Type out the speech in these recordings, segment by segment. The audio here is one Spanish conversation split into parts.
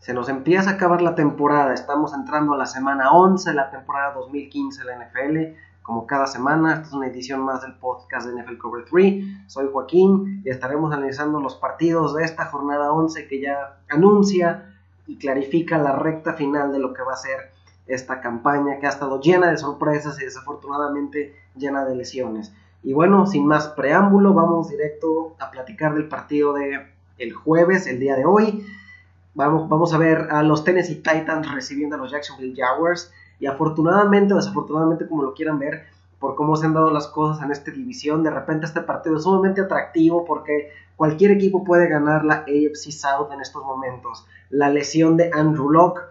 Se nos empieza a acabar la temporada, estamos entrando a la semana 11 de la temporada 2015 de la NFL. Como cada semana, esta es una edición más del podcast de NFL Cover 3. Soy Joaquín y estaremos analizando los partidos de esta jornada 11 que ya anuncia y clarifica la recta final de lo que va a ser esta campaña que ha estado llena de sorpresas y desafortunadamente llena de lesiones. Y bueno, sin más preámbulo, vamos directo a platicar del partido de el jueves, el día de hoy. Vamos, vamos a ver a los Tennessee Titans recibiendo a los Jacksonville Jaguars. Y afortunadamente o desafortunadamente, como lo quieran ver, por cómo se han dado las cosas en esta división, de repente este partido es sumamente atractivo porque cualquier equipo puede ganar la AFC South en estos momentos. La lesión de Andrew Locke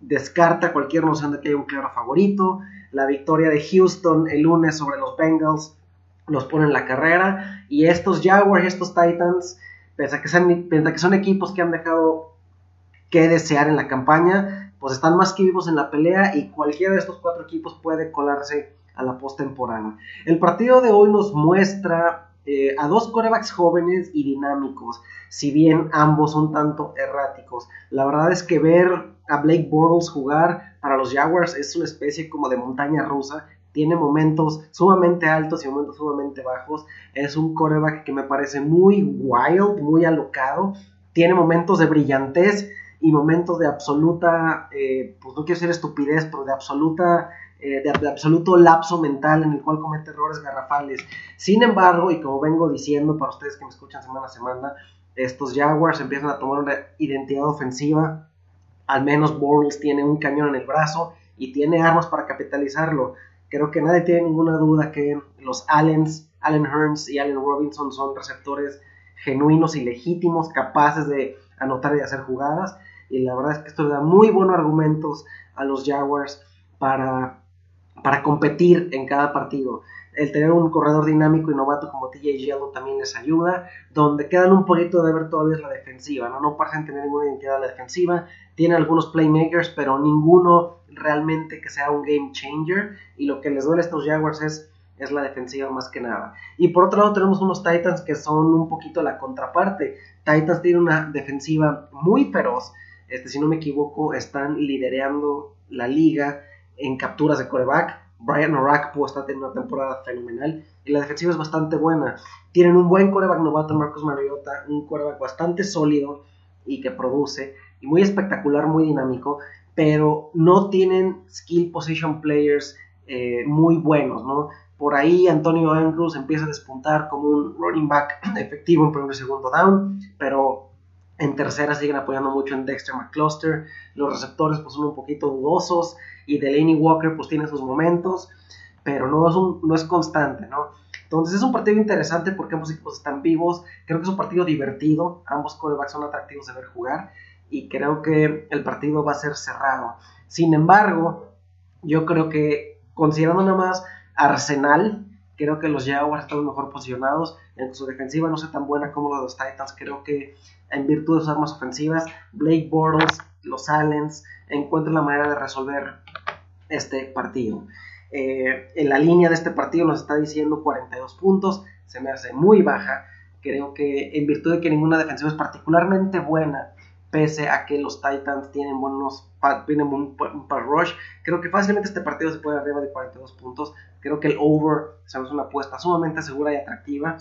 descarta cualquier noción de que hay un claro favorito. La victoria de Houston el lunes sobre los Bengals los pone en la carrera. Y estos Jaguars, estos Titans, pese que son, pese que son equipos que han dejado que desear en la campaña, pues están más que vivos en la pelea y cualquiera de estos cuatro equipos puede colarse a la postemporada. El partido de hoy nos muestra eh, a dos corebacks jóvenes y dinámicos, si bien ambos son tanto erráticos. La verdad es que ver a Blake Bortles jugar para los Jaguars es una especie como de montaña rusa. Tiene momentos sumamente altos y momentos sumamente bajos. Es un coreback que me parece muy wild, muy alocado. Tiene momentos de brillantez y momentos de absoluta, eh, pues no quiero decir estupidez, pero de absoluta, eh, de, absoluto lapso mental en el cual comete errores garrafales. Sin embargo, y como vengo diciendo para ustedes que me escuchan semana a semana, estos Jaguars empiezan a tomar una identidad ofensiva. Al menos Bortles tiene un cañón en el brazo y tiene armas para capitalizarlo. Creo que nadie tiene ninguna duda que los Allens, Allen Hearns y Allen Robinson son receptores genuinos y legítimos, capaces de anotar y hacer jugadas y la verdad es que esto le da muy buenos argumentos a los Jaguars para, para competir en cada partido. El tener un corredor dinámico y novato como TJ Yellow también les ayuda. Donde quedan un poquito de ver todavía es la defensiva, ¿no? No parecen tener ninguna identidad en la defensiva. Tiene algunos playmakers, pero ninguno realmente que sea un game changer. Y lo que les duele a estos Jaguars es, es la defensiva más que nada. Y por otro lado tenemos unos Titans que son un poquito la contraparte. Titans tiene una defensiva muy feroz este, si no me equivoco, están liderando la liga en capturas de coreback. Brian Orakpo está teniendo una temporada fenomenal y la defensiva es bastante buena. Tienen un buen coreback novato, Marcos Mariota, un coreback bastante sólido y que produce, y muy espectacular, muy dinámico, pero no tienen skill position players eh, muy buenos, ¿no? Por ahí Antonio Andrews empieza a despuntar como un running back efectivo en primer y segundo down, pero en tercera siguen apoyando mucho en Dexter McCluster. Los receptores pues son un poquito dudosos. Y Delaney Walker pues tiene sus momentos. Pero no es, un, no es constante, ¿no? Entonces es un partido interesante porque ambos equipos están vivos. Creo que es un partido divertido. Ambos corebacks son atractivos de ver jugar. Y creo que el partido va a ser cerrado. Sin embargo, yo creo que considerando nada más Arsenal, creo que los Jaguars están mejor posicionados. En su defensiva no sé tan buena como los Titans. Creo que en virtud de sus armas ofensivas, Blake Bortles, los Allens, encuentran la manera de resolver este partido. Eh, en la línea de este partido nos está diciendo 42 puntos, se me hace muy baja. Creo que en virtud de que ninguna defensiva es particularmente buena, pese a que los Titans tienen buenos tienen un, un pass rush, creo que fácilmente este partido se puede arriba de 42 puntos. Creo que el over es una apuesta sumamente segura y atractiva.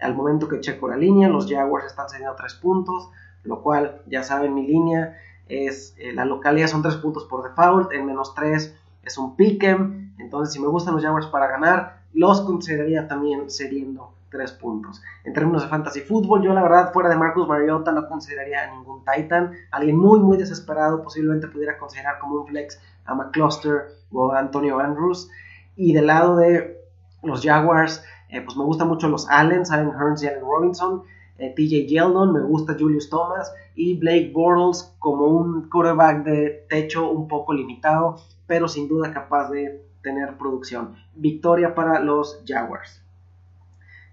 Al momento que checo la línea, los Jaguars están cediendo 3 puntos, lo cual ya saben mi línea es eh, la localidad son 3 puntos por default, el menos 3 es un pick'em, entonces si me gustan los Jaguars para ganar, los consideraría también cediendo 3 puntos. En términos de fantasy fútbol, yo la verdad fuera de Marcus Mariota no consideraría a ningún Titan, alguien muy muy desesperado posiblemente pudiera considerar como un flex a McCluster o a Antonio Andrews, y del lado de los Jaguars, eh, pues me gustan mucho los Allen, Allen Hearns y Allen Robinson. Eh, TJ Yeldon, me gusta Julius Thomas y Blake Bortles como un quarterback de techo un poco limitado, pero sin duda capaz de tener producción. Victoria para los Jaguars.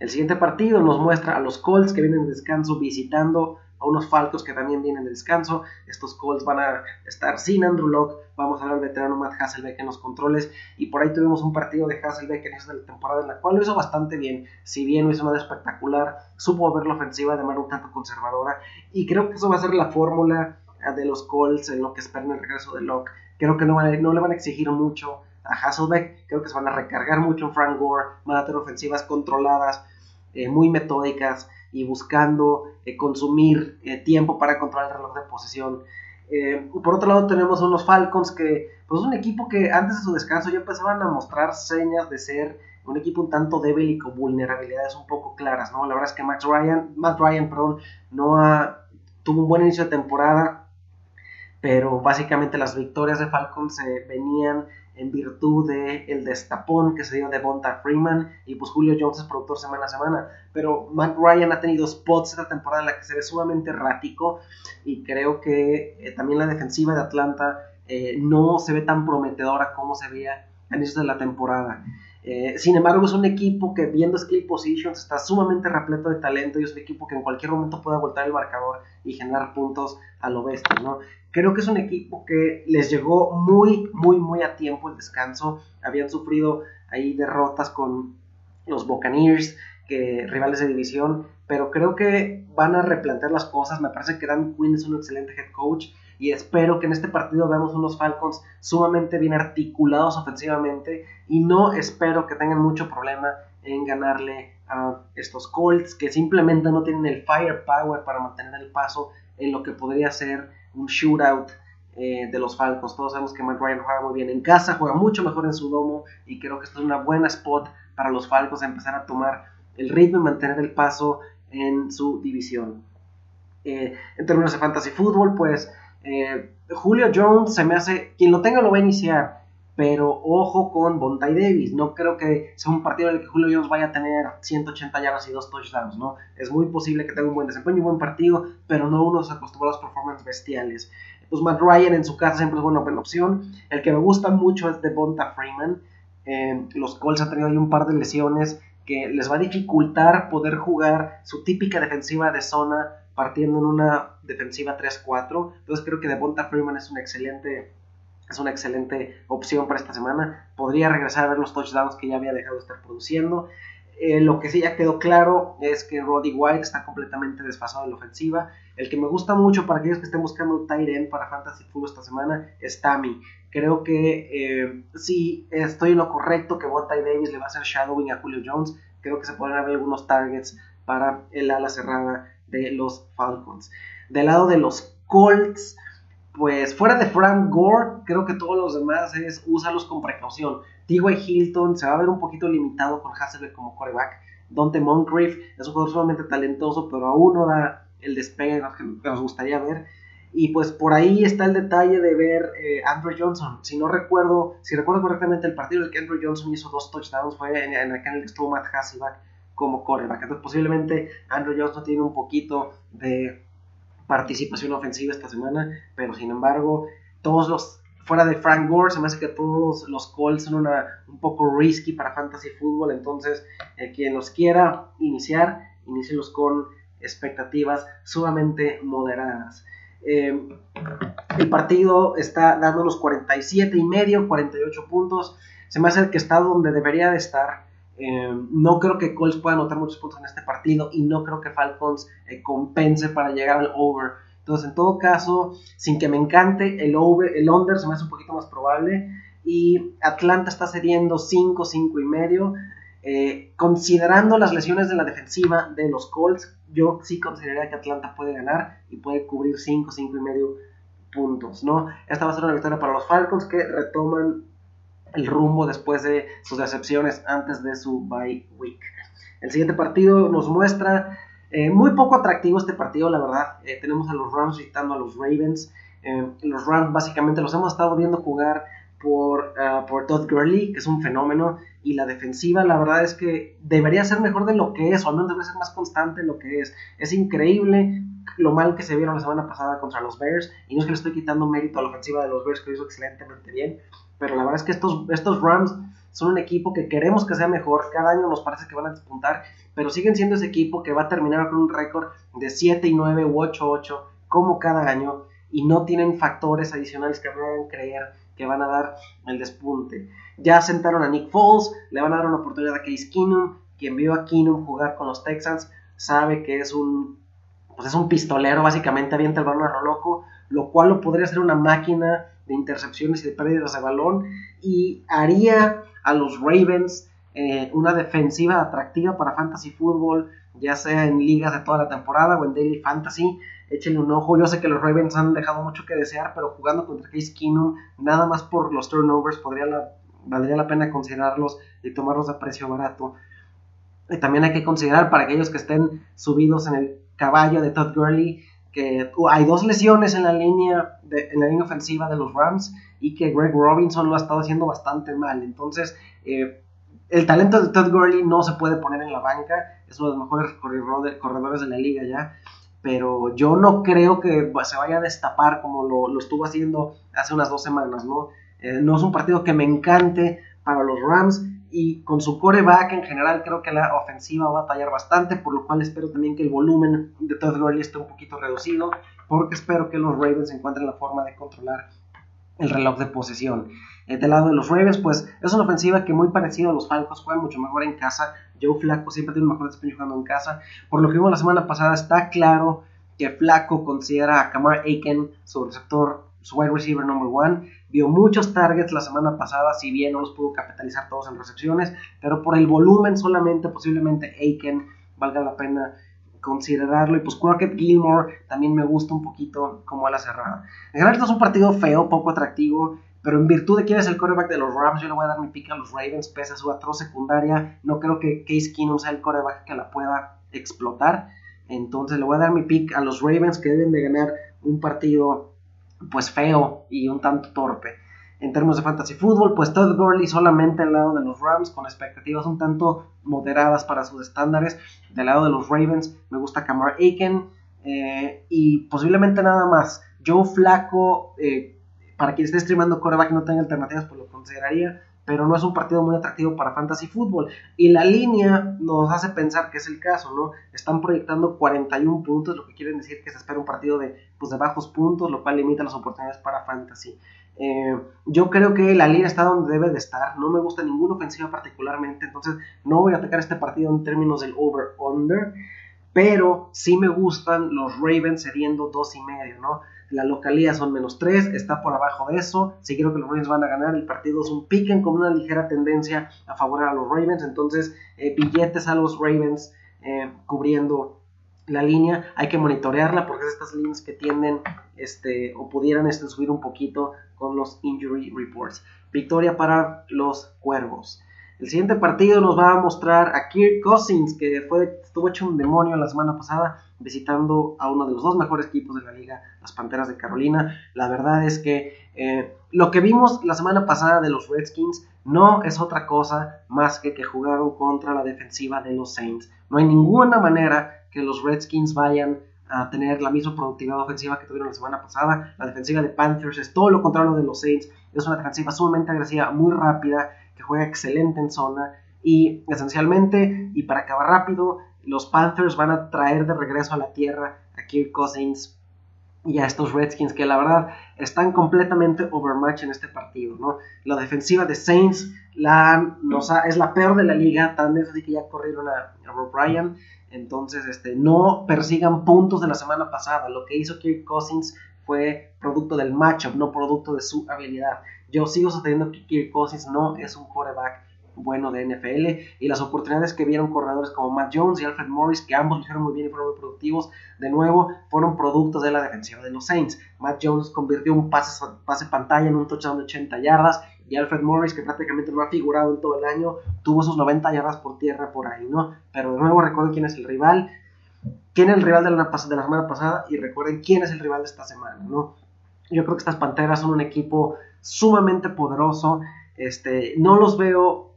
El siguiente partido nos muestra a los Colts que vienen de descanso visitando a unos Falcos que también vienen de descanso. Estos Colts van a estar sin Andrew Locke. Vamos a ver al veterano Matt Hasselbeck en los controles. Y por ahí tuvimos un partido de Hasselbeck en esta temporada en la cual lo hizo bastante bien. Si bien no hizo nada espectacular, supo ver la ofensiva de manera un tanto conservadora. Y creo que eso va a ser la fórmula de los Colts en lo que esperan el regreso de Locke. Creo que no, no le van a exigir mucho a Hasselbeck. Creo que se van a recargar mucho en Frank Gore. Van a tener ofensivas controladas, eh, muy metódicas y buscando eh, consumir eh, tiempo para controlar el reloj de posesión. por otro lado tenemos unos Falcons que pues es un equipo que antes de su descanso ya empezaban a mostrar señas de ser un equipo un tanto débil y con vulnerabilidades un poco claras, ¿no? La verdad es que Matt Ryan, Matt Ryan no tuvo un buen inicio de temporada, pero básicamente las victorias de Falcons se venían en virtud del el destapón que se dio de Bonta Freeman y pues Julio Jones es productor semana a semana. Pero Matt Ryan ha tenido spots esta temporada en la que se ve sumamente errático y creo que eh, también la defensiva de Atlanta eh, no se ve tan prometedora como se veía a inicios de la temporada. Eh, sin embargo, es un equipo que viendo skill positions está sumamente repleto de talento y es un equipo que en cualquier momento puede voltar el marcador y generar puntos a lo bestia, ¿no? Creo que es un equipo que les llegó muy, muy, muy a tiempo el descanso. Habían sufrido ahí derrotas con los Buccaneers, que, rivales de división, pero creo que van a replantear las cosas. Me parece que Dan Quinn es un excelente head coach y espero que en este partido veamos unos Falcons sumamente bien articulados ofensivamente y no espero que tengan mucho problema en ganarle a estos Colts que simplemente no tienen el firepower para mantener el paso en lo que podría ser un shootout eh, de los Falcons. Todos sabemos que Matt Ryan juega muy bien en casa, juega mucho mejor en su domo y creo que esto es una buena spot para los Falcons a empezar a tomar el ritmo y mantener el paso en su división. Eh, en términos de fantasy fútbol, pues eh, Julio Jones se me hace, quien lo tenga lo va a iniciar, pero ojo con Bontai Davis. No creo que sea un partido en el que Julio Jones vaya a tener 180 yardas y dos touchdowns, ¿no? Es muy posible que tenga un buen desempeño y un buen partido, pero no unos acostumbrados performances bestiales. Pues Matt Ryan en su casa siempre es una buena opción. El que me gusta mucho es Devonta Freeman. Eh, los Colts han tenido ahí un par de lesiones que les va a dificultar poder jugar su típica defensiva de zona partiendo en una defensiva 3-4. Entonces creo que Devonta Freeman es un excelente es una excelente opción para esta semana. Podría regresar a ver los touchdowns que ya había dejado de estar produciendo. Eh, lo que sí ya quedó claro es que Roddy White está completamente desfasado en la ofensiva. El que me gusta mucho para aquellos que estén buscando un tight end para Fantasy Football esta semana es Tammy. Creo que eh, sí estoy en lo correcto que Bontai Davis le va a hacer shadowing a Julio Jones. Creo que se pueden haber algunos targets para el ala cerrada de los Falcons. Del lado de los Colts, pues fuera de Frank Gore, creo que todos los demás es úsalos con precaución. T.Y. Hilton se va a ver un poquito limitado con Hasselbeck como quarterback. Dante Moncrief es un jugador sumamente talentoso, pero aún no da el despegue que nos gustaría ver. Y pues por ahí está el detalle de ver eh, Andrew Johnson. Si no recuerdo, si recuerdo correctamente, el partido en el que Andrew Johnson hizo dos touchdowns fue en, el que estuvo Matt Hasselbeck como quarterback. Entonces posiblemente Andrew Johnson tiene un poquito de participación ofensiva esta semana, pero sin embargo, todos los, fuera de Frank Gore, se me hace que todos los calls son una, un poco risky para fantasy fútbol, entonces eh, quien los quiera iniciar, inícielos con expectativas sumamente moderadas. Eh, el partido está dando los 47 y medio, 48 puntos. Se me hace que está donde debería de estar. Eh, no creo que Colts pueda anotar muchos puntos en este partido y no creo que Falcons eh, compense para llegar al over. Entonces, en todo caso, sin que me encante, el, over, el under se me hace un poquito más probable. Y Atlanta está cediendo 5, 5 y medio. Eh, considerando las lesiones de la defensiva de los Colts, yo sí consideraría que Atlanta puede ganar y puede cubrir 5, 5 y medio puntos, ¿no? Esta va a ser una victoria para los Falcons que retoman el rumbo después de sus decepciones antes de su bye week. El siguiente partido nos muestra eh, muy poco atractivo este partido, la verdad. Eh, tenemos a los Rams visitando a los Ravens. Eh, los Rams básicamente los hemos estado viendo jugar por, ah, por Todd Gurley, que es un fenómeno, y la defensiva la verdad es que debería ser mejor de lo que es, o al menos debería ser más constante en lo que es. Es increíble lo mal que se vieron la semana pasada contra los Bears, y no es que le estoy quitando mérito a la ofensiva de los Bears, que lo hizo excelentemente bien, pero la verdad es que estos, estos Rams son un equipo que queremos que sea mejor, cada año nos parece que van a despuntar, pero siguen siendo ese equipo que va a terminar con un récord de 7 y 9 u 8 8 como cada año y no tienen factores adicionales que me hagan creer que van a dar el despunte. Ya sentaron a Nick Foles, le van a dar una oportunidad a Case Keenum, quien vio a Keenum jugar con los Texans sabe que es un pues es un pistolero, básicamente avienta el balón a lo loco, lo cual lo podría ser una máquina de intercepciones y de pérdidas de balón y haría a los Ravens eh, una defensiva atractiva para fantasy fútbol, ya sea en ligas de toda la temporada o en daily fantasy. Échenle un ojo. Yo sé que los Ravens han dejado mucho que desear, pero jugando contra Case Keenum, nada más por los turnovers, podría valdría la pena considerarlos y tomarlos a precio barato. Y también hay que considerar para aquellos que estén subidos en el caballo de Todd Gurley que hay dos lesiones en la línea en la línea ofensiva de los Rams y que Greg Robinson lo ha estado haciendo bastante mal. Entonces, eh, el talento de Todd Gurley no se puede poner en la banca, es uno de los mejores corredores de la liga ya, pero yo no creo que se vaya a destapar como lo, estuvo haciendo hace unas dos semanas, ¿no? Eh, no es un partido que me encante para los Rams, y con su coreback en general creo que la ofensiva va a batallar bastante, por lo cual espero también que el volumen de Todd Gurley esté un poquito reducido, porque espero que los Ravens encuentren la forma de controlar el reloj de posesión. Eh, del lado de los Ravens, pues es una ofensiva que muy parecida a los Falcons, juegan mucho mejor en casa. Joe Flaco siempre tiene un mejor desempeño jugando en casa. Por lo que vimos la semana pasada, está claro que Flaco considera a Kamar Aiken su receptor, su wide receiver number one vio muchos targets la semana pasada, si bien no los pudo capitalizar todos en recepciones, pero por el volumen solamente, posiblemente Aiken valga la pena considerarlo. Y pues Crockett Gilmore también me gusta un poquito como a la cerrada. En general, esto es un partido feo, poco atractivo. Pero en virtud de quién es el quarterback de los Rams, yo le voy a dar mi pick a los Ravens, pese a su atroz secundaria. No creo que Case Keenum sea el quarterback que la pueda explotar. Entonces le voy a dar mi pick a los Ravens, que deben de ganar un partido pues feo y un tanto torpe. En términos de fantasy fútbol, pues Todd Gurley solamente al lado de los Rams, con expectativas un tanto moderadas para sus estándares. Del lado de los Ravens, me gusta Kamar Aiken eh, y posiblemente nada más. Joe Flaco, eh, para quien esté streamando coreback y no tenga alternativas, pues lo consideraría pero no es un partido muy atractivo para fantasy fútbol. Y la línea nos hace pensar que es el caso, ¿no? Están proyectando 41 puntos, lo que quiere decir que se espera un partido de, pues, bajos puntos, lo cual limita las oportunidades para fantasy. Eh, yo creo que la línea está donde debe de estar, no me gusta ninguna ofensiva particularmente, entonces no voy a atacar este partido en términos del over-under, pero sí me gustan los Ravens cediendo dos y medio, ¿no? La localía son menos 3, está por abajo de eso. Si quiero que los Ravens van a ganar, el partido es un piquen con una ligera tendencia a favor a los Ravens. Entonces, eh, billetes a los Ravens eh, cubriendo la línea. Hay que monitorearla porque es estas líneas que tienden este, o pudieran este, subir un poquito con los injury reports. Victoria para los Cuervos. El siguiente partido nos va a mostrar a Kirk Cousins, que fue, estuvo hecho un demonio la semana pasada visitando a uno de los dos mejores equipos de la liga, las Panteras de Carolina. La verdad es que eh, lo que vimos la semana pasada de los Redskins no es otra cosa más que que jugaron contra la defensiva de los Saints. No hay ninguna manera que los Redskins vayan a tener la misma productividad ofensiva que tuvieron la semana pasada. La defensiva de Panthers es todo lo contrario de los Saints. Es una defensiva sumamente agresiva, muy rápida juega excelente en zona y esencialmente, y para acabar rápido, los Panthers van a traer de regreso a la tierra a Kirk Cousins y a estos Redskins que la verdad están completamente overmatch en este partido, ¿no? La defensiva de Saints es la peor de la liga, tan es así que ya corrieron a, a Rob Ryan, entonces este, no persigan puntos de la semana pasada, lo que hizo Kirk Cousins fue producto del matchup, no producto de su habilidad. Yo sigo sosteniendo que Kirk Cousins no es un quarterback bueno de NFL y las oportunidades que vieron corredores como Matt Jones y Alfred Morris, que ambos lo hicieron muy bien y fueron muy productivos, de nuevo fueron productos de la defensiva de los Saints. Matt Jones convirtió un pase, pase pantalla en un touchdown de 80 yardas y Alfred Morris, que prácticamente no ha figurado en todo el año, tuvo sus 90 yardas por tierra por ahí, ¿no? Pero de nuevo recuerden quién es el rival, quién es el rival de la, de la semana pasada y recuerden quién es el rival de esta semana, ¿no? Yo creo que estas Panteras son un equipo sumamente poderoso. Este, no los veo,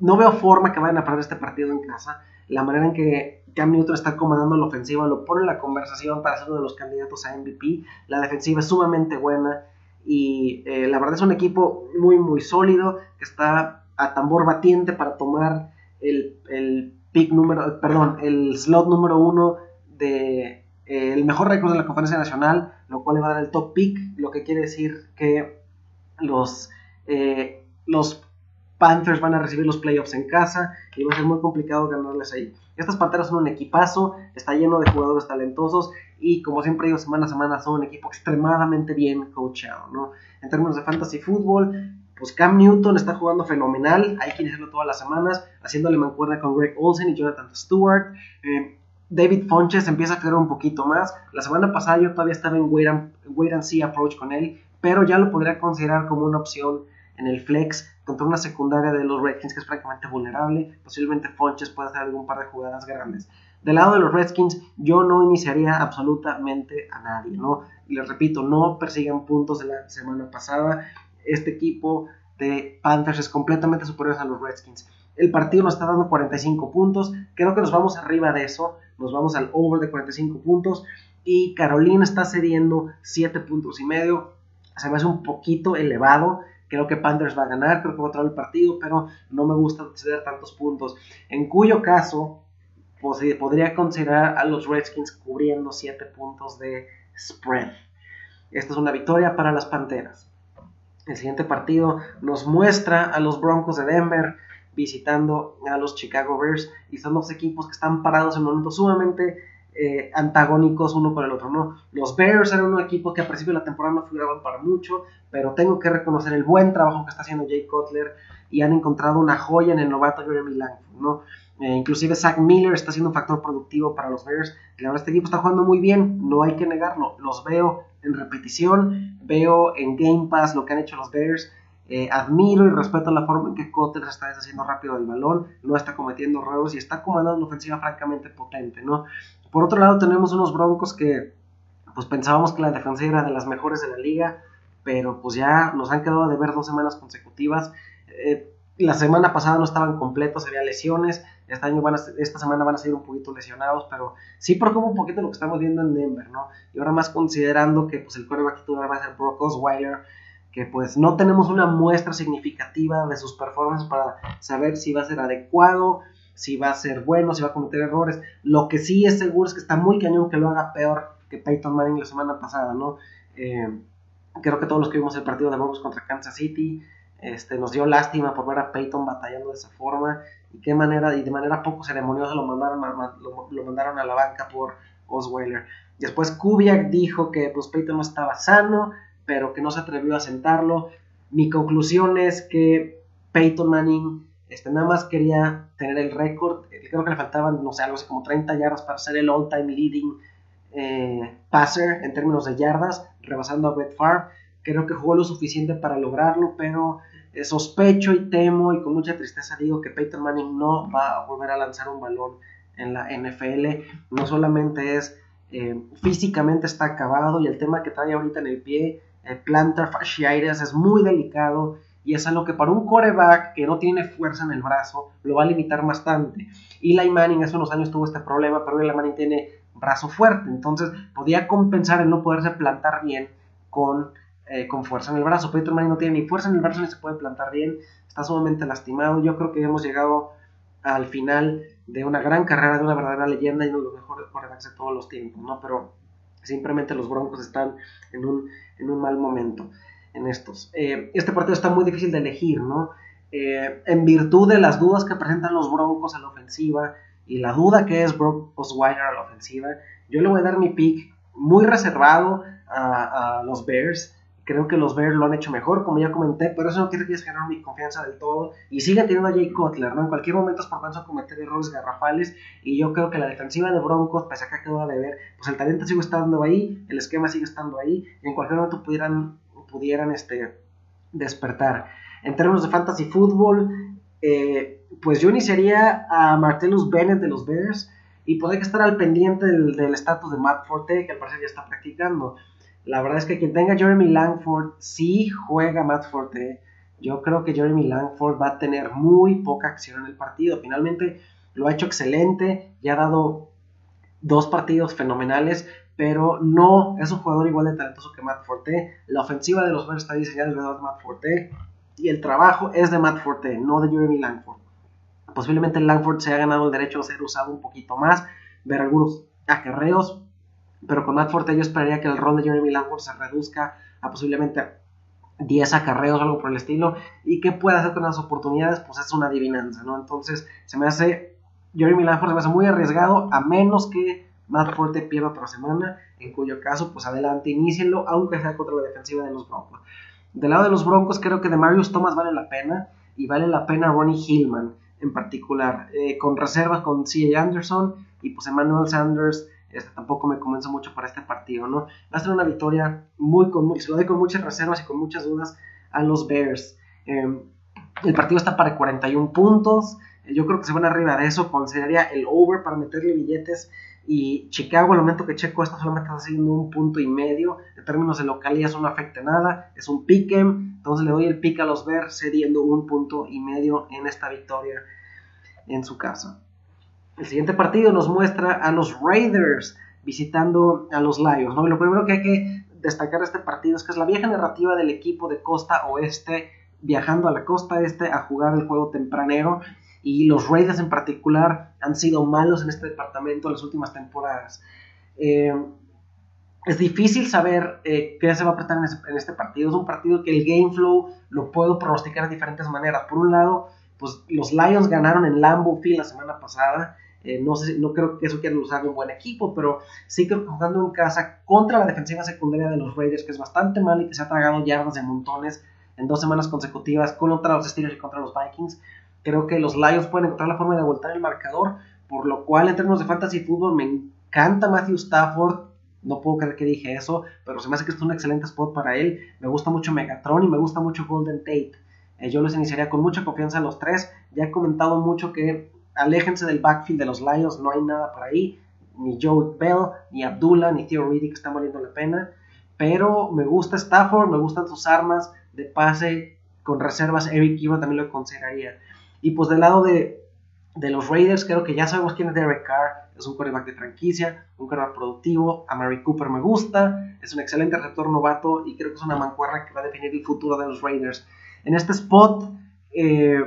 no veo forma que vayan a perder este partido en casa. La manera en que Cam Newton está comandando la ofensiva lo pone en la conversación para ser uno de los candidatos a MVP. La defensiva es sumamente buena y eh, la verdad es un equipo muy, muy sólido que está a tambor batiente para tomar el, el pick número, perdón, el slot número uno de eh, el mejor récord de la conferencia nacional, lo cual le va a dar el top pick, lo que quiere decir que los, eh, los Panthers van a recibir los playoffs en casa y va a ser muy complicado ganarles ahí. Estas Panteras son un equipazo, está lleno de jugadores talentosos y como siempre digo semana a semana son un equipo extremadamente bien coachado, ¿no? En términos de fantasy fútbol, pues Cam Newton está jugando fenomenal, hay que iniciarlo todas las semanas, haciéndole mancuerna con Greg Olsen y Jonathan Stewart. Eh, David Fonches empieza a creer un poquito más. La semana pasada yo todavía estaba en and, wait and see approach con él, pero ya lo podría considerar como una opción en el flex contra una secundaria de los Redskins que es francamente vulnerable. Posiblemente Fonches pueda hacer algún par de jugadas grandes. Del lado de los Redskins, yo no iniciaría absolutamente a nadie, ¿no? Les repito, no persigan puntos de la semana pasada. Este equipo de Panthers es completamente superior a los Redskins. El partido nos está dando 45 puntos. Creo que nos vamos arriba de eso. Nos vamos al over de 45 puntos. Y Carolina está cediendo 7 puntos y medio. Se me hace un poquito elevado. Creo que Panthers va a ganar, creo que va a traer el partido, pero no me gusta ceder tantos puntos. En cuyo caso, podría considerar a los Redskins cubriendo 7 puntos de spread. Esta es una victoria para las Panteras. El siguiente partido nos muestra a los Broncos de Denver visitando a los Chicago Bears y son dos equipos que están parados en momentos sumamente eh, antagónicos uno con el otro, ¿no? Los Bears eran un equipo que a principio de la temporada no figuraban para mucho, pero tengo que reconocer el buen trabajo que está haciendo Jay Cutler y han encontrado una joya en el novato Jeremy Langford, ¿no? Eh, inclusive Zach Miller está siendo un factor productivo para los Bears. La verdad, este equipo está jugando muy bien, no hay que negarlo. Los veo en repetición, veo en Game Pass lo que han hecho los Bears. Eh, admiro y respeto la forma en que Cutler está deshaciendo rápido el balón, no está cometiendo errores y está comandando una ofensiva francamente potente, ¿no? Por otro lado, tenemos unos Broncos que pues pensábamos que la defensa era de las mejores de la liga, pero pues ya nos han quedado de ver dos semanas consecutivas. Eh, la semana pasada no estaban completos, había lesiones. Este año esta semana van a ser un poquito lesionados, pero sí preocupa un poquito lo que estamos viendo en Denver, ¿no? Y ahora más considerando que pues el coreback titular va a ser Brock Osweiler, que pues no tenemos una muestra significativa de sus performances para saber si va a ser adecuado, si va a ser bueno, si va a cometer errores. Lo que sí es seguro es que está muy cañón que lo haga peor que Peyton Manning la semana pasada, ¿no? Eh, creo que todos los que vimos el partido de Broncos contra Kansas City, este, nos dio lástima por ver a Peyton batallando de esa forma y qué manera y de manera poco ceremoniosa lo mandaron a, lo, mandaron a la banca por Osweiler. Después Kubiak dijo que pues Peyton no estaba sano, pero que no se atrevió a sentarlo. Mi conclusión es que Peyton Manning este, nada más quería tener el récord. Eh, creo que le faltaban, no sé, algo así como 30 yardas para ser el all-time leading eh, passer en términos de yardas, rebasando a Brett Favre. Creo que jugó lo suficiente para lograrlo, pero eh, sospecho y temo y con mucha tristeza digo que Peyton Manning no va a volver a lanzar un balón en la NFL. No solamente es físicamente está acabado y el tema que trae ahorita en el pie, el plantar fasciitis, es muy delicado y es algo que para un coreback que no tiene fuerza en el brazo lo va a limitar bastante. Eli Manning hace unos años tuvo este problema, pero Eli Manning tiene brazo fuerte, entonces podía compensar el no poderse plantar bien con, eh, con fuerza en el brazo. Peyton Manning no tiene ni fuerza en el brazo ni se puede plantar bien, está sumamente lastimado. Yo creo que hemos llegado al final de una gran carrera, de una verdadera leyenda y uno de los mejores corebacks de todos los tiempos, ¿no? Pero simplemente los Broncos están en un, en un mal momento en estos. Eh, este partido está muy difícil de elegir, ¿no? Eh, en virtud de las dudas que presentan los Broncos a la ofensiva y la duda que es Brock Osweiler a la ofensiva, yo le voy a dar mi pick muy reservado a, los Bears. Creo que los Bears lo han hecho mejor, como ya comenté, pero eso no quiere ganar mi confianza del todo. Y siguen teniendo a Jay Cutler, ¿no? En cualquier momento es propenso a cometer errores garrafales. Y yo creo que la defensiva de Broncos, pese a que acaba de ver, pues el talento sigue estando ahí, el esquema sigue estando ahí. Y en cualquier momento pudieran pudieran este, despertar. En términos de fantasy fútbol, eh, pues yo iniciaría a Martellus Bennett de los Bears y podría estar al pendiente del estatus de Matt Forte, que al parecer ya está practicando. La verdad es que quien tenga Jeremy Langford, sí juega Matt Forte. Yo creo que Jeremy Langford va a tener muy poca acción en el partido. Finalmente lo ha hecho excelente, ya ha dado dos partidos fenomenales, pero no es un jugador igual de talentoso que Matt Forte. La ofensiva de los Bears está diseñada alrededor de Matt Forte y el trabajo es de Matt Forte, no de Jeremy Langford. Posiblemente Langford se ha ganado el derecho a ser usado un poquito más, ver algunos acarreos, pero con Matt Forte yo esperaría que el rol de Jeremy Langford se reduzca a posiblemente 10 acarreos o algo por el estilo. ¿Y qué puede hacer con las oportunidades? Pues es una adivinanza, ¿no? Entonces se me hace, Jeremy Langford se me hace muy arriesgado, a menos que Matt Forte pierda otra semana, en cuyo caso, pues adelante, inícienlo, aunque sea contra la defensiva de los Broncos. Del lado de los Broncos, creo que de Marius Thomas vale la pena, y vale la pena Ronnie Hillman en particular, eh, con reservas con C.A. Anderson y pues Emmanuel Sanders este, tampoco me convence mucho para este partido, ¿no? Va a ser una victoria muy con, se lo doy con muchas reservas y con muchas dudas a los Bears. Em, el partido está para 41 puntos. Yo creo que se van arriba de eso. Consideraría el over para meterle billetes. Y Chicago, al momento que checo esto, solamente está siguiendo un punto y medio. En términos de localidad, eso no afecta nada. Es un pick'em. Entonces le doy el pick a los Bears, cediendo un punto y medio en esta victoria en su casa. El siguiente partido nos muestra a los Raiders visitando a los Lions. ¿no? lo primero que hay que destacar de este partido es que es la vieja narrativa del equipo de costa oeste viajando a la costa este a jugar el juego tempranero y los Raiders en particular han sido malos en este departamento en las últimas temporadas. Eh, es difícil saber eh, qué se va a apretar en, este partido. Es un partido que el game flow lo puedo pronosticar de diferentes maneras. Por un lado, pues los Lions ganaron en Lambeau Field la semana pasada eh, no, sé, no creo que eso quiera usar un buen equipo, pero sí que jugando en casa contra la defensiva secundaria de los Raiders, que es bastante mal y que se ha tragado yardas de montones en dos semanas consecutivas contra los Steelers y contra los Vikings. Creo que los Lions pueden encontrar la forma de voltar el marcador, por lo cual en términos de fantasy fútbol me encanta Matthew Stafford. No puedo creer que dije eso, pero se me hace que es un excelente spot para él. Me gusta mucho Megatron y me gusta mucho Golden Tate. Eh, yo les iniciaría con mucha confianza a los tres. Ya he comentado mucho que aléjense del backfield de los Lions, no hay nada por ahí. Ni Joe Bell, ni Abdullah, ni Theo Riddick están valiendo la pena. Pero me gusta Stafford, me gustan sus armas de pase con reservas. Eric Eva también lo consideraría. Y pues del lado de, los Raiders, creo que ya sabemos quién es Derek Carr. Es un quarterback de franquicia, un quarterback productivo. A Mary Cooper me gusta. Es un excelente retorno novato y creo que es una mancuerna que va a definir el futuro de los Raiders. En este spot, eh,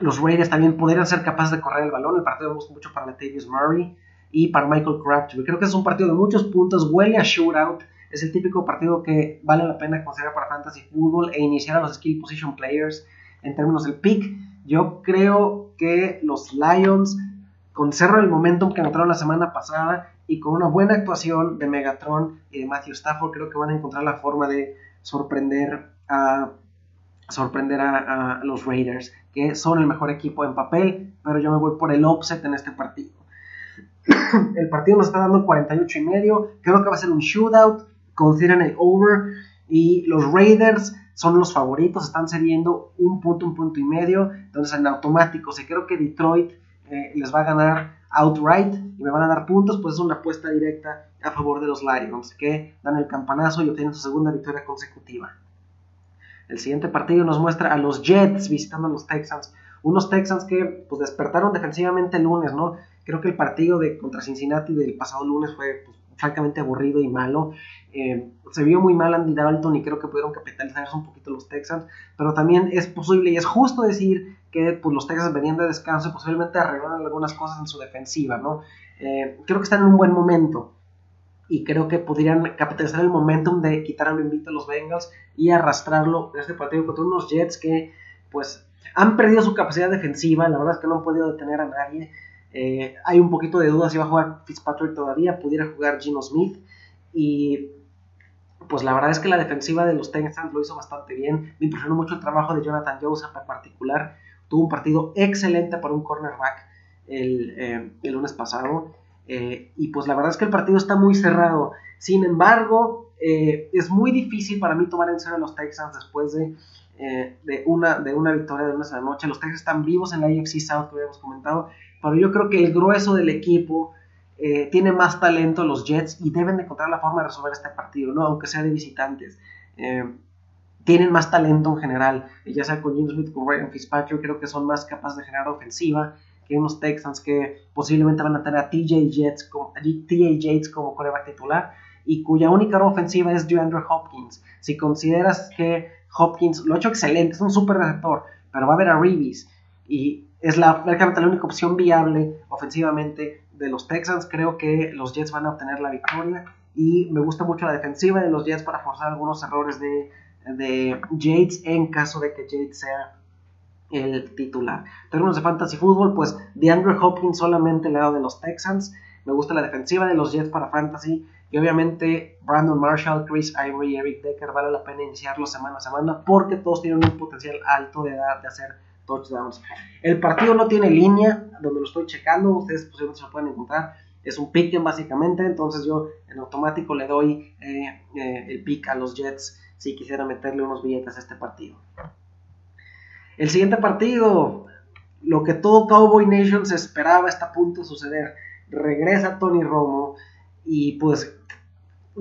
los Raiders también podrían ser capaces de correr el balón. El partido me gusta mucho para Latavius Murray y para Michael Crabtree. Creo que es un partido de muchos puntos, huele a shootout. Es el típico partido que vale la pena considerar para fantasy fútbol e iniciar a los skill position players en términos del pick. Yo creo que los Lions conservan el momentum que encontraron la semana pasada y con una buena actuación de Megatron y de Matthew Stafford creo que van a encontrar la forma de sorprender a sorprender a, los Raiders, que son el mejor equipo en papel, pero yo me voy por el offset en este partido. el partido nos está dando 48 y medio, creo que va a ser un shootout, consideran el over y los Raiders son los favoritos, están cediendo un punto, un punto y medio, entonces en automático, si creo que Detroit eh, les va a ganar outright y me van a dar puntos, pues es una apuesta directa a favor de los Lions, que dan el campanazo y obtienen su segunda victoria consecutiva. El siguiente partido nos muestra a los Jets visitando a los Texans. Unos Texans que pues, despertaron defensivamente el lunes, ¿no? Creo que el partido de contra Cincinnati del pasado lunes fue pues, francamente aburrido y malo. Eh, se vio muy mal Andy Dalton y creo que pudieron capitalizarse un poquito los Texans, pero también es posible y es justo decir que pues, los Texans venían de descanso y posiblemente arreglaron algunas cosas en su defensiva, ¿no? Eh, creo que están en un buen momento y creo que podrían capitalizar el momentum de quitar al invito a los Bengals y arrastrarlo en este partido contra unos Jets que pues han perdido su capacidad defensiva, la verdad es que no han podido detener a nadie. Eh, hay un poquito de dudas si va a jugar Fitzpatrick todavía, pudiera jugar Gino Smith y pues la verdad es que la defensiva de los Texans lo hizo bastante bien. Me impresionó mucho el trabajo de Jonathan Joseph en particular. Tuvo un partido excelente para un cornerback el, eh, el lunes pasado. Eh, y pues la verdad es que el partido está muy cerrado. Sin embargo, es muy difícil para mí tomar en serio a los Texans después de, de, una, de una victoria de lunes a la noche. Los Texans están vivos en la AFC South, que habíamos comentado, pero yo creo que el grueso del equipo tiene más talento los Jets y deben de encontrar la forma de resolver este partido, ¿no? aunque sea de visitantes. tienen más talento en general, ya sea con James Smith, con Ryan Fitzpatrick, creo que son más capaces de generar ofensiva que unos Texans que posiblemente van a tener a TJ Jets como, TJ como coreback titular y cuya única ofensiva es DeAndre Hopkins. Si consideras que Hopkins lo ha hecho excelente, es un super receptor, pero va a haber a Reeves y es la, la única opción viable ofensivamente de los Texans. Creo que los Jets van a obtener la victoria y me gusta mucho la defensiva de los Jets para forzar algunos errores de de Yates en caso de que Yates sea el titular. En términos de fantasy fútbol, pues de Andrew Hopkins solamente el lado de los Texans. Me gusta la defensiva de los Jets para fantasy. Y obviamente Brandon Marshall, Chris Ivory Eric Decker vale la pena iniciarlos semana a semana porque todos tienen un potencial alto de, de hacer touchdowns. El partido no tiene línea, donde lo estoy checando, ustedes posiblemente se lo pueden encontrar. Es un pick básicamente, entonces yo en automático le doy eh, eh, el pick a los Jets si quisiera meterle unos billetes a este partido. El siguiente partido, lo que todo Cowboy Nation se esperaba está a punto de suceder. Regresa Tony Romo y pues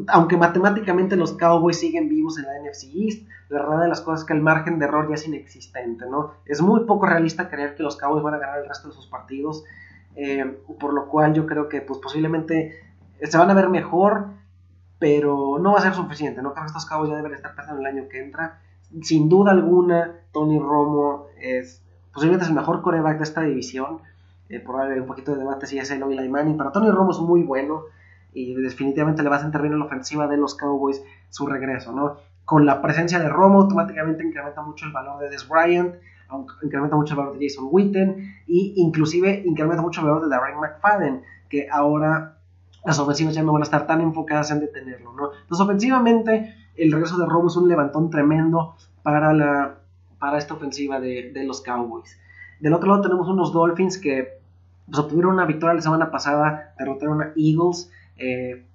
aunque matemáticamente los Cowboys siguen vivos en la NFC East, la verdad de las cosas es que el margen de error ya es inexistente, ¿no? Es muy poco realista creer que los Cowboys van a ganar el resto de sus partidos, eh, por lo cual yo creo que pues posiblemente se van a ver mejor, pero no va a ser suficiente, ¿no? Creo que estos Cowboys ya deben estar pasando el año que entra sin duda alguna, Tony Romo es posiblemente es el mejor coreback de esta división. Eh, por haber un poquito de debate si es él o Eli Manning, pero Tony Romo es muy bueno y definitivamente le va a sentar bien en la ofensiva de los Cowboys su regreso, ¿no? Con la presencia de Romo automáticamente incrementa mucho el valor de Des Bryant, incrementa mucho el valor de Jason Witten y inclusive incrementa mucho el valor de Darren McFadden, que ahora las ofensivas ya no van a estar tan enfocadas en detenerlo, ¿no? Entonces ofensivamente el regreso de Romo es un levantón tremendo para, la, para esta ofensiva de, los Cowboys. Del otro lado tenemos unos Dolphins que pues, obtuvieron una victoria la semana pasada, derrotaron a Eagles. Eh,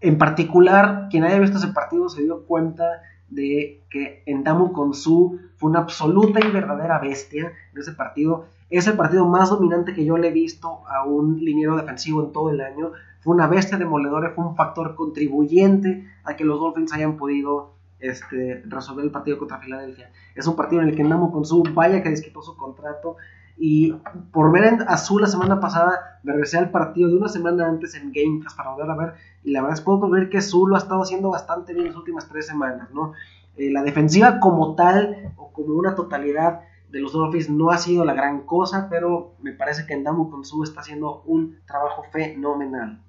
en particular, quien haya visto ese partido se dio cuenta de que Endamu Konsu fue una absoluta y verdadera bestia en ese partido. Es el partido más dominante que yo le he visto a un liniero defensivo en todo el año. Fue una bestia demoledora, fue un factor contribuyente a que los Dolphins hayan podido este, resolver el partido contra Filadelfia. Es un partido en el que Namo Konsu vaya que desquitó su contrato y por ver en azul la semana pasada regresé al partido de una semana antes en Game Pass para volver a ver y la verdad es que puedo ver que Azul lo ha estado haciendo bastante bien las últimas tres semanas, ¿no? Eh, la defensiva como tal o como una totalidad de los Dolphins no ha sido la gran cosa, pero me parece que Ndamu Konsu está haciendo un trabajo fenomenal.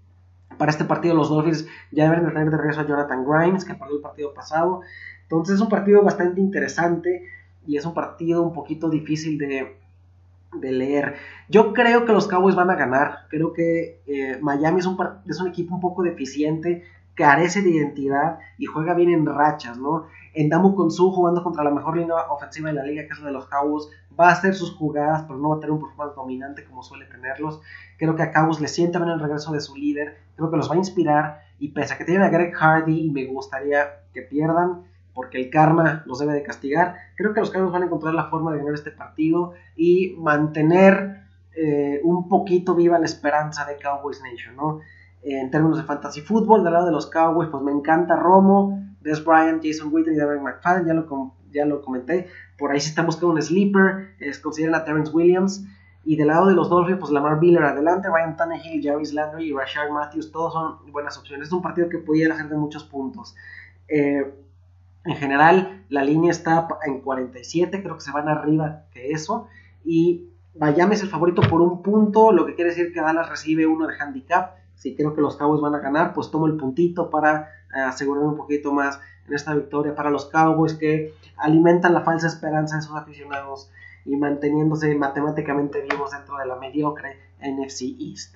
Para este partido los Dolphins ya deben de tener de regreso a Jonathan Grimes, que perdió el partido pasado. Entonces es un partido bastante interesante y es un partido un poquito difícil de, leer. Yo creo que los Cowboys van a ganar. Creo que eh, Miami es un, es un equipo un poco deficiente, carece de identidad y juega bien en rachas, ¿no? En Damu Konsu jugando contra la mejor línea ofensiva de la liga, que es la de los Cowboys, va a hacer sus jugadas, pero no va a tener un performance dominante como suele tenerlos. Creo que a Cowboys le sienta bien el regreso de su líder, creo que los va a inspirar y pese a que tienen a Greg Hardy y me gustaría que pierdan, porque el karma los debe de castigar, creo que los Cowboys van a encontrar la forma de ganar este partido y mantener eh, un poquito viva la esperanza de Cowboys Nation, ¿no? en términos de fantasy fútbol, del lado de los Cowboys, pues me encanta Romo, Des Bryant, Jason Witten y Darren McFadden, ya lo, ya lo comenté. Por ahí sí estamos con un sleeper, es, consideran a Terrence Williams. Y del lado de los Dolphins, pues Lamar Miller adelante, Ryan Tannehill, Jarvis Landry y Rashard Matthews, todos son buenas opciones. Es un partido que pudiera hacer de muchos puntos. Eh, en general, la línea está en 47, creo que se van arriba que eso. Y Miami es el favorito por un punto, lo que quiere decir que Dallas recibe uno de handicap si creo que los Cowboys van a ganar, pues tomo el puntito para eh, asegurarme un poquito más en esta victoria para los Cowboys que alimentan la falsa esperanza de sus aficionados y manteniéndose matemáticamente vivos dentro de la mediocre NFC East.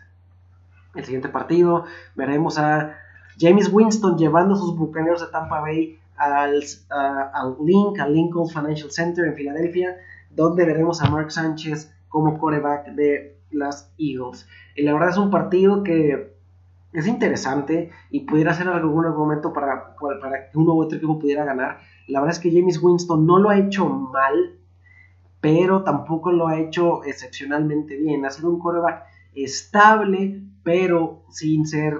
El siguiente partido veremos a James Winston llevando sus bucaneros de Tampa Bay al, al Link, al Lincoln Financial Center en Filadelfia, donde veremos a Mark Sánchez como coreback de las Eagles. Y la verdad es un partido que es interesante y pudiera ser algún argumento para, para que uno u otro equipo pudiera ganar. La verdad es que James Winston no lo ha hecho mal, pero tampoco lo ha hecho excepcionalmente bien. Ha sido un coreback estable, pero sin ser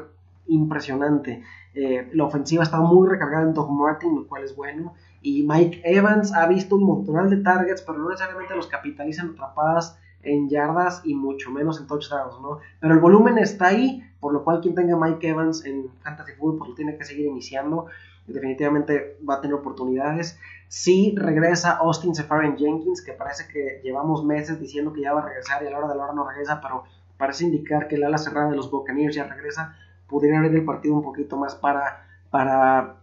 impresionante. Eh, la ofensiva está muy recargada en Doug Martin, lo cual es bueno. Y Mike Evans ha visto un montón de targets, pero no necesariamente los capitalizan atrapadas en yardas y mucho menos en touchdowns, ¿no? Pero el volumen está ahí, por lo cual quien tenga Mike Evans en Fantasy Football pues lo tiene que seguir iniciando. Definitivamente va a tener oportunidades. Si regresa Austin Sefarian Jenkins, que parece que llevamos meses diciendo que ya va a regresar y a la hora de la hora no regresa, pero parece indicar que el ala cerrada de los Buccaneers ya regresa. Pudiera abrir el partido un poquito más para, para,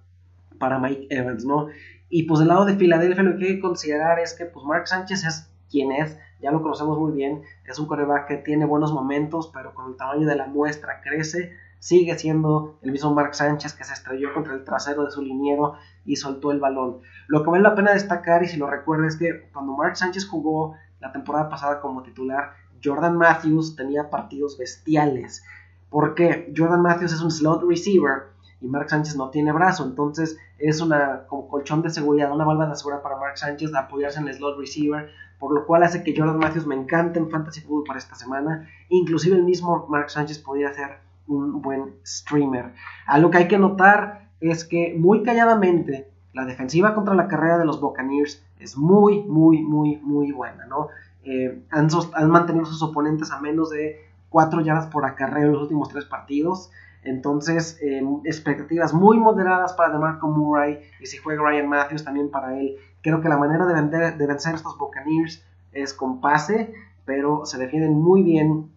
para Mike Evans, ¿no? Y pues del lado de Filadelfia lo que hay que considerar es que pues Mark Sánchez es quien es, ya lo conocemos muy bien, es un coreback que tiene buenos momentos, pero con el tamaño de la muestra crece, sigue siendo el mismo Mark Sánchez que se estrelló contra el trasero de su liniero y soltó el balón. Lo que vale la pena destacar, y si lo recuerda, es que cuando Mark Sánchez jugó la temporada pasada como titular, Jordan Matthews tenía partidos bestiales. ¿Por qué? Jordan Matthews es un slot receiver y Mark Sánchez no tiene brazo, entonces es una como colchón de seguridad, una válvula de seguridad para Mark Sánchez apoyarse en el slot receiver, por lo cual hace que Jordan Matthews me encante en fantasy football para esta semana, inclusive el mismo Mark Sánchez podría ser un buen streamer. A lo que hay que notar es que muy calladamente la defensiva contra la carrera de los Buccaneers es muy, muy, muy, muy buena, ¿no? Eh, han, han, mantenido a sus oponentes a menos de 4 yardas por acarreo en los últimos tres partidos. Entonces, eh, expectativas muy moderadas para DeMarco Murray y si juega Ryan Matthews también para él. Creo que la manera de, vender, de vencer estos Buccaneers es con pase, pero se defienden muy bien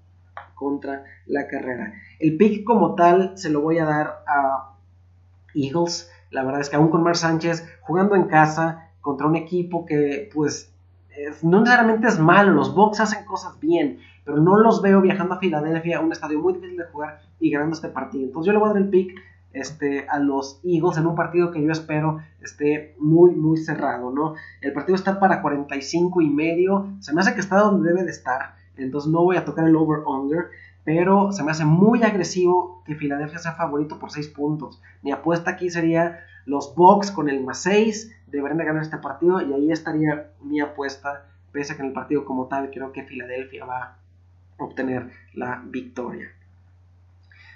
contra la carrera. El pick como tal se lo voy a dar a Eagles. La verdad es que aún con Mar Sánchez jugando en casa contra un equipo que pues no necesariamente es malo, los Bucks hacen cosas bien, pero no los veo viajando a Filadelfia, un estadio muy difícil de jugar y ganando este partido. Entonces yo le voy a dar el pick este, a los Eagles en un partido que yo espero esté muy, muy cerrado, ¿no? El partido está para 45 y medio, se me hace que está donde debe de estar, entonces no voy a tocar el over-under, pero se me hace muy agresivo que Filadelfia sea favorito por 6 puntos. Mi apuesta aquí sería los Bucks con el más 6 deberían de ganar este partido y ahí estaría mi apuesta, pese a que en el partido como tal creo que Filadelfia va a obtener la victoria.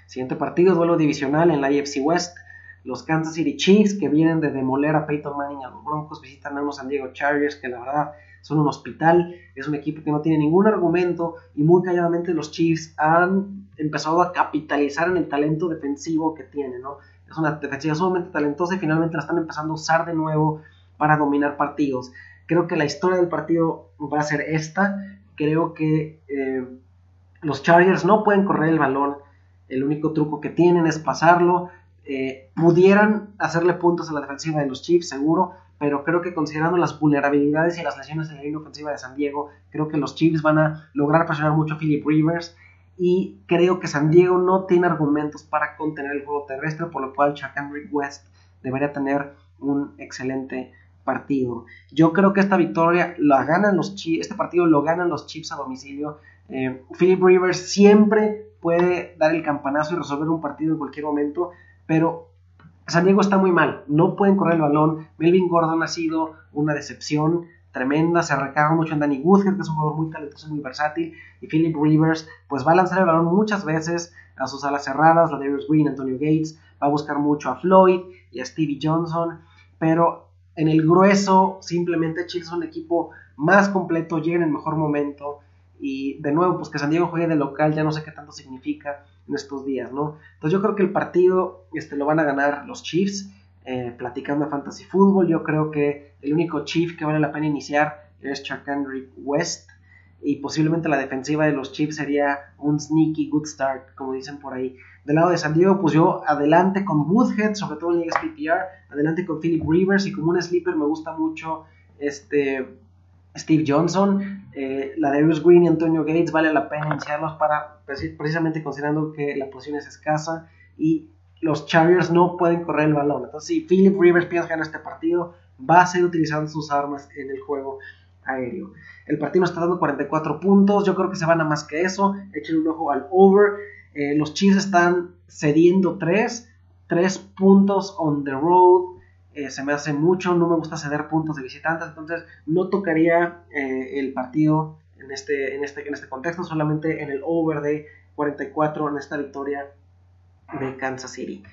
Siguiente partido, duelo divisional en la AFC West. Los Kansas City Chiefs, que vienen de demoler a Peyton Manning a los Broncos, visitan a unos San Diego Chargers, que la verdad son un hospital. Es un equipo que no tiene ningún argumento y muy calladamente los Chiefs han empezado a capitalizar en el talento defensivo que tienen, ¿no? Es una defensiva sumamente talentosa y finalmente la están empezando a usar de nuevo para dominar partidos. Creo que la historia del partido va a ser esta. Creo que eh, los Chargers no pueden correr el balón. El único truco que tienen es pasarlo. Eh, pudieran hacerle puntos a la defensiva de los Chiefs, seguro, pero creo que considerando las vulnerabilidades y las lesiones en la línea ofensiva de San Diego, creo que los Chiefs van a lograr presionar mucho a Philip Rivers y creo que San Diego no tiene argumentos para contener el juego terrestre, por lo cual Chuck Henry West debería tener un excelente partido. Yo creo que esta victoria la ganan los Chiefs, este partido lo ganan los Chiefs a domicilio. Eh, Philip Rivers siempre puede dar el campanazo y resolver un partido en cualquier momento, pero San Diego está muy mal, no pueden correr el balón. Melvin Gordon ha sido una decepción tremenda, se recarga mucho en Danny Woodhead, que es un jugador muy talentoso muy versátil, y Philip Rivers, pues va a lanzar el balón muchas veces a sus alas cerradas, la Darius Green, Antonio Gates, va a buscar mucho a Floyd y a Stevie Johnson, pero en el grueso, simplemente Chiefs es un equipo más completo, llega en el mejor momento, y de nuevo, pues que San Diego juegue de local, ya no sé qué tanto significa en estos días, ¿no? Entonces yo creo que el partido este, lo van a ganar los Chiefs, eh, platicando de fantasy fútbol. Yo creo que el único Chief que vale la pena iniciar es Chuck Henry West. Y posiblemente la defensiva de los Chiefs sería un sneaky good start, como dicen por ahí. Del lado de San Diego, pues yo adelante con Woodhead, sobre todo en ligas PPR, adelante con Philip Rivers y como un sleeper me gusta mucho este Steve Johnson, eh, la Darius Green y Antonio Gates vale la pena iniciarlos para precisamente considerando que la posición es escasa y los Chargers no pueden correr el balón. Entonces, si Philip Rivers piensa ganar este partido, va a ser utilizando sus armas en el juego aéreo. El partido está dando 44 puntos. Yo creo que se van a más que eso. Echen un ojo al over. Eh, los Chiefs están cediendo 3. 3 puntos on the road. Eh, se me hace mucho. No me gusta ceder puntos de visitantes. Entonces, no tocaría eh, el partido en este, en, este, en este contexto. Solamente en el over de 44 en esta victoria de Kansas City.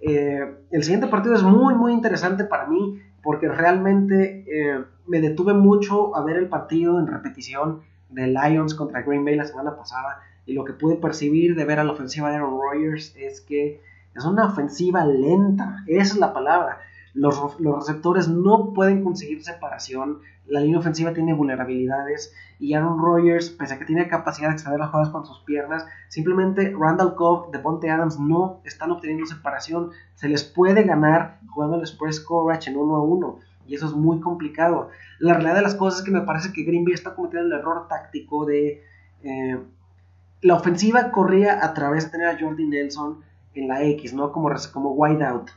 Eh, el siguiente partido es muy, muy interesante para mí porque realmente eh, me detuve mucho a ver el partido en repetición de Lions contra Green Bay la semana pasada y lo que pude percibir de ver a la ofensiva de Aaron Rodgers es que es una ofensiva lenta, esa es la palabra. Los, los, receptores no pueden conseguir separación, la línea ofensiva tiene vulnerabilidades y Aaron Rodgers, pese a que tiene capacidad de extender las jugadas con sus piernas, simplemente Randall Cobb, Ponte Adams no están obteniendo separación. Se les puede ganar jugando el express coverage en uno a uno y eso es muy complicado. La realidad de las cosas es que me parece que Green Bay está cometiendo el error táctico de... Eh, la ofensiva corría a través de tener a Jordi Nelson en la X, ¿no? Como, como wideout.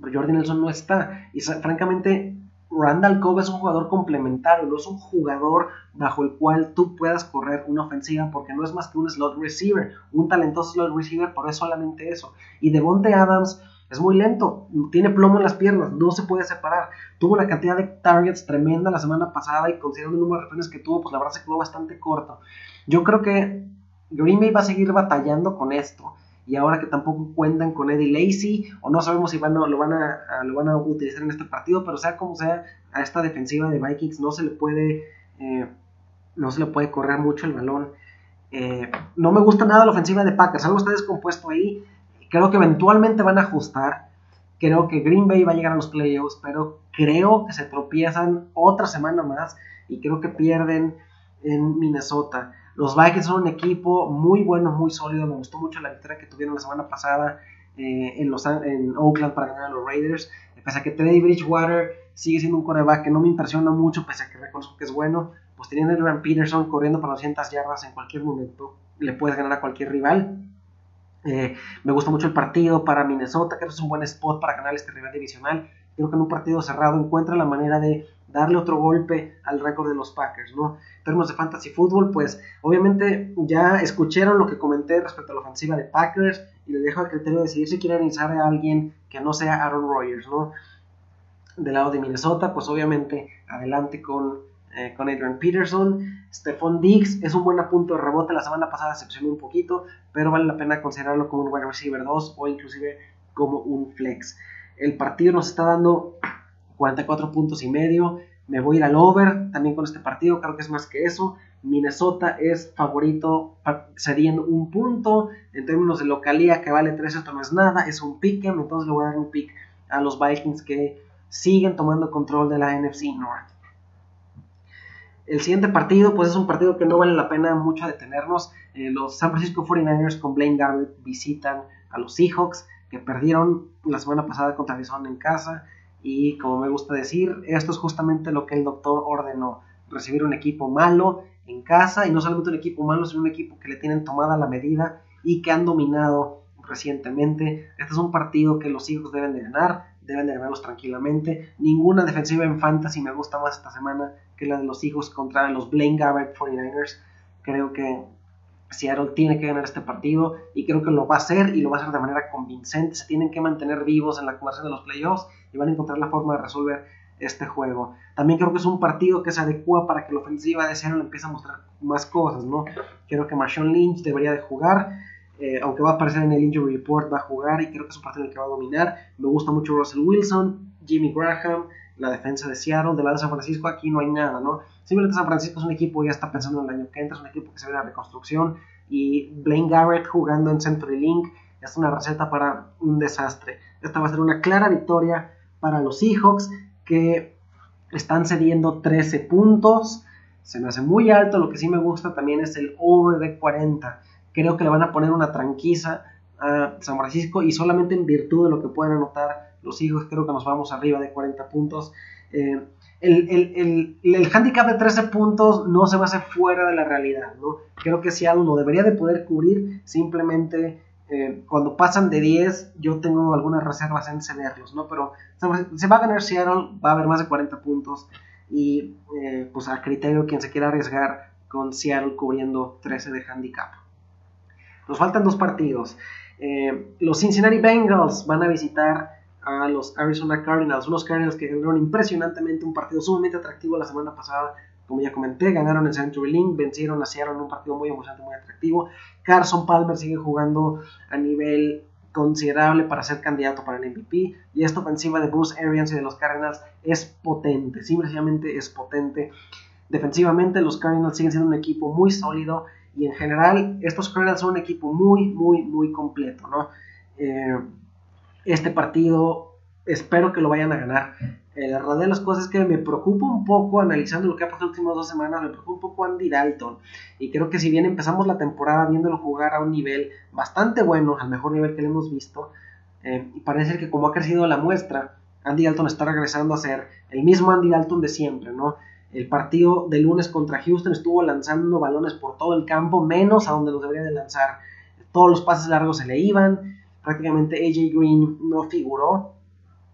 Pero Jordi Nelson no está. Y francamente, Randall Cobb es un jugador complementario, no es un jugador bajo el cual tú puedas correr una ofensiva porque no es más que un slot receiver, un talentoso slot receiver, por eso solamente eso. Y Devonte Adams es muy lento, tiene plomo en las piernas, no se puede separar. Tuvo una cantidad de targets tremenda la semana pasada y considerando el número de referencias que tuvo, pues la verdad se quedó bastante corto. Yo creo que Green Bay va a seguir batallando con esto y ahora que tampoco cuentan con Eddie Lacy, o no sabemos si van lo, van a, lo van a utilizar en este partido, pero sea como sea, a esta defensiva de Vikings no se le puede, eh, no se le puede correr mucho el balón. Eh, no me gusta nada la ofensiva de Packers, algo está descompuesto ahí, creo que eventualmente van a ajustar, creo que Green Bay va a llegar a los playoffs, pero creo que se tropiezan otra semana más y creo que pierden en Minnesota. Los Vikings son un equipo muy bueno, muy sólido. Me gustó mucho la victoria que tuvieron la semana pasada eh, en, los, en Oakland para ganar a los Raiders. Pese a que Teddy Bridgewater sigue siendo un coreback que no me impresiona mucho, pese a que reconozco que es bueno, pues teniendo a Adrian Peterson corriendo para 200 yardas en cualquier momento, le puedes ganar a cualquier rival. Eh, me gusta mucho el partido para Minnesota, creo que es un buen spot para ganar este rival divisional. Creo que en un partido cerrado encuentra la manera de darle otro golpe al récord de los Packers, ¿no? En términos de fantasy fútbol, pues obviamente ya escucharon lo que comenté respecto a la ofensiva de Packers y les dejo al criterio de decidir si quieren iniciar a alguien que no sea Aaron Rodgers, ¿no? Del lado de Minnesota, pues obviamente adelante con, eh, con Adrian Peterson. Stephon Diggs es un buen punto de rebote, la semana pasada decepcionó un poquito, pero vale la pena considerarlo como un wide receiver 2 o inclusive como un flex. El partido nos está dando 44 puntos y medio. Me voy a ir al over también con este partido, creo que es más que eso. Minnesota es favorito cediendo un punto. En términos de localía, que vale 3, esto no es nada, es un pick, entonces le voy a dar un pick a los Vikings que siguen tomando control de la NFC North. El siguiente partido, pues es un partido que no vale la pena mucho detenernos. Eh, los San Francisco 49ers con Blaine Garrett visitan a los Seahawks, que perdieron la semana pasada contra Arizona en casa. Y como me gusta decir, esto es justamente lo que el doctor ordenó, recibir un equipo malo en casa y no solamente un equipo malo, sino un equipo que le tienen tomada la medida y que han dominado recientemente. Este es un partido que los hijos deben de ganar, deben de ganarlos tranquilamente. Ninguna defensiva en fantasy me gusta más esta semana que la de los hijos contra los Blaine Gabbert 49ers. Creo que Seattle tiene que ganar este partido y creo que lo va a hacer y lo va a hacer de manera convincente. Se tienen que mantener vivos en la conversación de los playoffs y van a encontrar la forma de resolver este juego. También creo que es un partido que se adecua para que la ofensiva de Seattle empiece a mostrar más cosas, ¿no? Creo que Marshawn Lynch debería de jugar, eh, aunque va a aparecer en el injury report, va a jugar y creo que es un partido en el que va a dominar. Me gusta mucho Russell Wilson, Jimmy Graham, la defensa de Seattle, del lado de San Francisco, aquí no hay nada, ¿no? Simplemente San Francisco es un equipo que ya está pensando en el año que entra, es un equipo que se ve la reconstrucción y Blaine Garrett jugando en Century Link es una receta para un desastre. Esta va a ser una clara victoria para los Seahawks que están cediendo 13 puntos. Se me hace muy alto, lo que sí me gusta también es el over de 40. Creo que le van a poner una tranquiza a San Francisco y solamente en virtud de lo que pueden anotar los Seahawks creo que nos vamos arriba de 40 puntos. Eh, el, el, el, handicap de 13 puntos no se va a hacer fuera de la realidad, ¿no? Creo que si algo debería de poder cubrir, simplemente eh, cuando pasan de 10 yo tengo algunas reservas en cederlos, ¿no? Pero se va a ganar Seattle, va a haber más de 40 puntos y eh, pues a criterio quien se quiera arriesgar con Seattle cubriendo 13 de handicap. Nos faltan dos partidos. Los Cincinnati Bengals van a visitar a los Arizona Cardinals, unos Cardinals que ganaron impresionantemente un partido sumamente atractivo la semana pasada como ya comenté, ganaron en Century Link, vencieron a un partido muy emocionante, muy atractivo. Carson Palmer sigue jugando a nivel considerable para ser candidato para el MVP. Y esta ofensiva de Bruce Arians y de los Cardinals es potente, simplemente es potente. Defensivamente, los Cardinals siguen siendo un equipo muy sólido. Y en general, estos Cardinals son un equipo muy, muy, muy completo. ¿no? Eh, este partido espero que lo vayan a ganar. Eh, la realidad de las cosas es que me preocupa un poco, analizando lo que ha pasado las últimas dos semanas, me preocupa un poco Andy Dalton. Y creo que si bien empezamos la temporada viéndolo jugar a un nivel bastante bueno, al mejor nivel que le hemos visto, eh, parece que como ha crecido la muestra, Andy Dalton está regresando a ser el mismo Andy Dalton de siempre, ¿no? El partido de lunes contra Houston estuvo lanzando balones por todo el campo, menos a donde los debería de lanzar. Todos los pases largos se le iban. Prácticamente AJ Green no figuró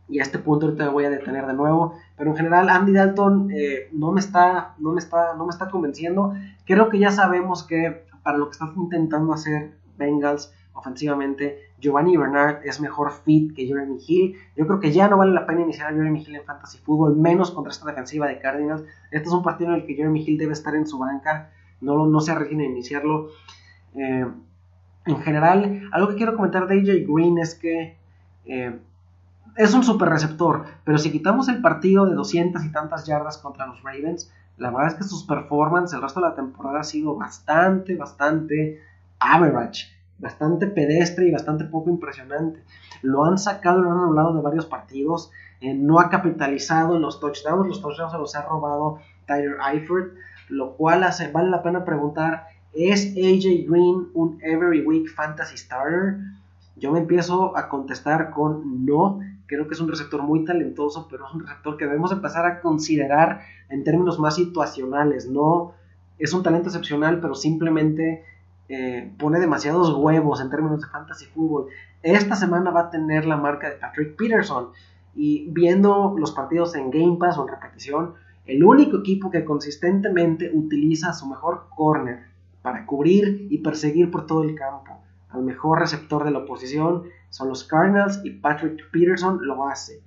y a este punto ahorita me voy a detener de nuevo, pero en general Andy Dalton eh, no, me está, no, me está, no me está convenciendo. Creo que ya sabemos que para lo que está intentando hacer Bengals ofensivamente, Giovanni Bernard es mejor fit que Jeremy Hill. Yo creo que ya no vale la pena iniciar a Jeremy Hill en Fantasy Football, menos contra esta defensiva de Cardinals. Este es un partido en el que Jeremy Hill debe estar en su banca, no, no se arriesguen a iniciarlo. Eh, en general, algo que quiero comentar de AJ Green es que eh, es un super receptor, pero si quitamos el partido de 200 y tantas yardas contra los Ravens, la verdad es que sus performances el resto de la temporada ha sido bastante, bastante average, bastante pedestre y bastante poco impresionante. Lo han sacado lo han anulado de varios partidos, eh, no ha capitalizado en los touchdowns, los touchdowns se los ha robado Tyler Eifert, lo cual hace, vale la pena preguntar, ¿es AJ Green un every week fantasy starter? Yo me empiezo a contestar con no, creo que es un receptor muy talentoso, pero es un receptor que debemos empezar a considerar en términos más situacionales, no es un talento excepcional, pero simplemente eh, pone demasiados huevos en términos de fantasy fútbol. Esta semana va a tener la marca de Patrick Peterson y viendo los partidos en Game Pass o en repetición, el único equipo que consistentemente utiliza su mejor corner para cubrir y perseguir por todo el campo al mejor receptor de la oposición son los Cardinals y Patrick Peterson lo hace.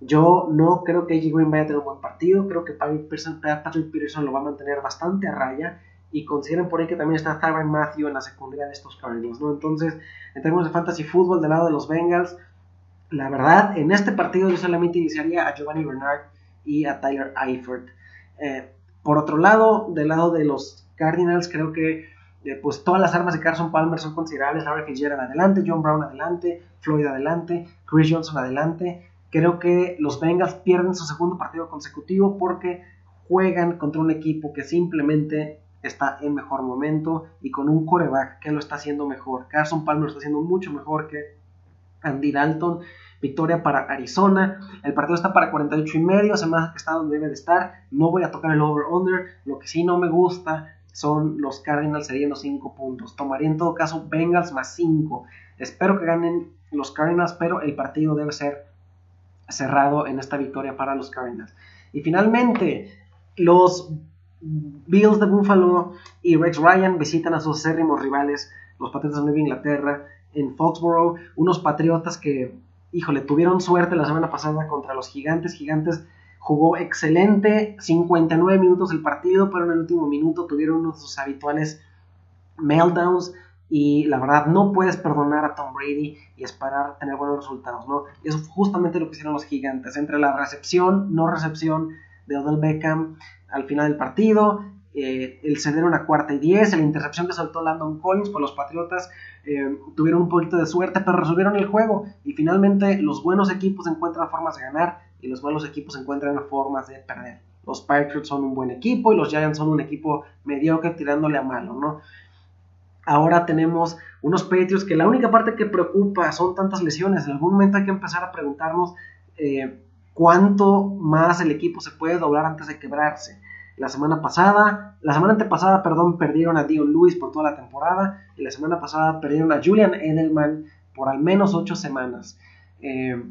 Yo no creo que AJ Green vaya a tener un buen partido, creo que Patrick Peterson, lo va a mantener bastante a raya y consideren por ahí que también está Tyron Matthew en la secundaria de estos Cardinals, ¿no? Entonces, en términos de fantasy fútbol del lado de los Bengals, la verdad, en este partido yo solamente iniciaría a Giovanni Bernard y a Tyler Eifert. Eh, por otro lado, del lado de los Cardinals, creo que pues todas las armas de Carson Palmer son considerables. Larry Fitzgerald adelante, John Brown adelante, Floyd adelante, Chris Johnson adelante. Creo que los Bengals pierden su segundo partido consecutivo porque juegan contra un equipo que simplemente está en mejor momento y con un coreback que lo está haciendo mejor. Carson Palmer está haciendo mucho mejor que Andy Dalton. Victoria para Arizona. El partido está para 48 y medio. Se me hace que está donde debe de estar. No voy a tocar el over-under. Lo que sí no me gusta son los Cardinals cediendo 5 puntos. Tomaría en todo caso Bengals más 5. Espero que ganen los Cardinals, pero el partido debe ser cerrado en esta victoria para los Cardinals. Y finalmente, los Bills de Buffalo y Rex Ryan visitan a sus acérrimos rivales, los Patriotas de Nueva Inglaterra, en Foxborough. Unos Patriotas que, híjole, tuvieron suerte la semana pasada contra los Gigantes. Gigantes Jugó excelente, 59 minutos el partido, pero en el último minuto tuvieron uno de sus habituales meltdowns y la verdad no puedes perdonar a Tom Brady y esperar tener buenos resultados, ¿no? Eso fue justamente lo que hicieron los gigantes, entre la recepción, no recepción de Odell Beckham al final del partido, eh, el ceder una cuarta y diez, la intercepción que soltó Landon Collins por los Patriotas, eh, tuvieron un poquito de suerte, pero resolvieron el juego y finalmente los buenos equipos encuentran formas de ganar y los malos equipos encuentran formas de perder. Los Patriots son un buen equipo y los Giants son un equipo mediocre tirándole a malo, ¿no? Ahora tenemos unos Patriots que la única parte que preocupa son tantas lesiones. En algún momento hay que empezar a preguntarnos eh, cuánto más el equipo se puede doblar antes de quebrarse. La semana pasada, la semana antepasada, perdón, perdieron a Dion Lewis por toda la temporada y la semana pasada perdieron a Julian Edelman por al menos ocho semanas. Eh,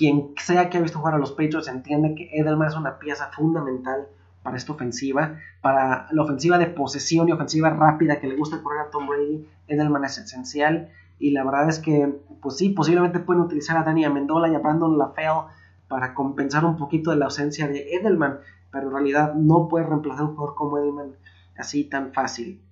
quien sea que ha visto jugar a los Patriots entiende que Edelman es una pieza fundamental para esta ofensiva, para la ofensiva de posesión y ofensiva rápida que le gusta correr a Tom Brady, Edelman es esencial y la verdad es que, pues sí, posiblemente pueden utilizar a Dani Amendola y a Brandon LaFell para compensar un poquito de la ausencia de Edelman, pero en realidad no puede reemplazar un jugador como Edelman así tan fácil.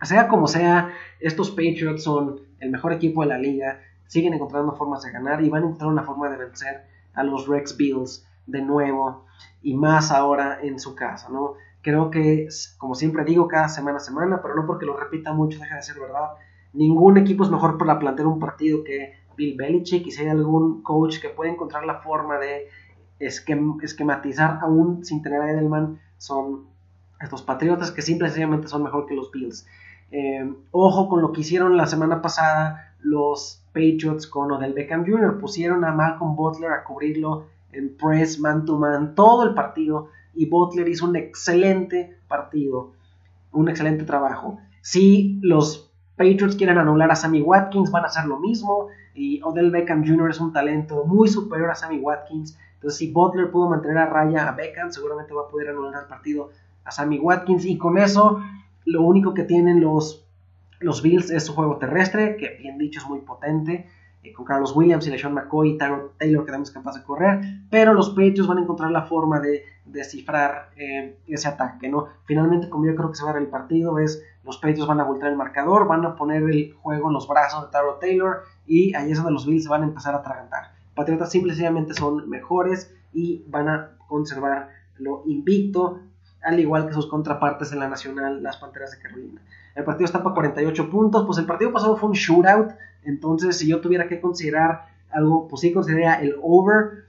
Sea como sea, estos Patriots son el mejor equipo de la liga, siguen encontrando formas de ganar y van a encontrar una forma de vencer a los Rex Bills de nuevo y más ahora en su casa, ¿no? Creo que, como siempre digo, cada semana a semana, pero no porque lo repita mucho deja de ser verdad. Ningún equipo es mejor para plantear un partido que Bill Belichick y si hay algún coach que puede encontrar la forma de esquematizar aún sin tener a Edelman, son estos Patriotas que simplemente son mejor que los Bills. Eh, ojo con lo que hicieron la semana pasada los Patriots con Odell Beckham Jr. Pusieron a Malcolm Butler a cubrirlo en press, man to man, todo el partido. Y Butler hizo un excelente partido, un excelente trabajo. Si los Patriots quieren anular a Sammy Watkins, van a hacer lo mismo. Y Odell Beckham Jr. es un talento muy superior a Sammy Watkins. Entonces, si Butler pudo mantener a raya a Beckham, seguramente va a poder anular el partido a Sammy Watkins. Y con eso, lo único que tienen los, los Bills es su juego terrestre, que bien dicho es muy potente. Eh, con Carlos Williams y LeSean McCoy y Tyron Taylor quedamos capaz de correr, pero los Patriots van a encontrar la forma de descifrar eh, ese ataque, ¿no? Finalmente, como yo creo que se va a dar el partido, es los Patriots van a voltear el marcador, van a poner el juego en los brazos de Tyron Taylor y ahí es donde los Bills van a empezar a atragantar. Patriotas simplemente son mejores y van a conservar lo invicto, al igual que sus contrapartes en la nacional, las Panteras de Carolina. El partido está para 48 puntos, pues el partido pasado fue un shootout, entonces, si yo tuviera que considerar algo, pues sí consideraría el over.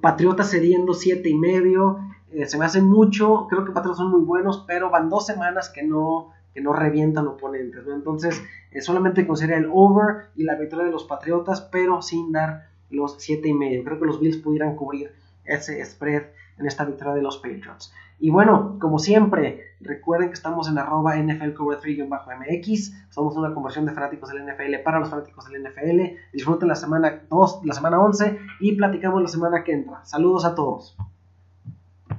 Patriotas cediendo 7 y medio. Eh, se me hace mucho. Creo que Patriotas son muy buenos, pero van dos semanas que no, que no revientan oponentes. Entonces, eh, solamente consideraría el over y la victoria de los Patriotas, pero sin dar los 7 y medio. Creo que los Bills pudieran cubrir ese spread en esta victoria de los Patriots. Y bueno, como siempre, recuerden que estamos en arroba NFL mx Somos una conversión de fanáticos del NFL para los fanáticos del NFL. Disfruten la semana 2, la semana 11 y platicamos la semana que entra. Saludos a todos.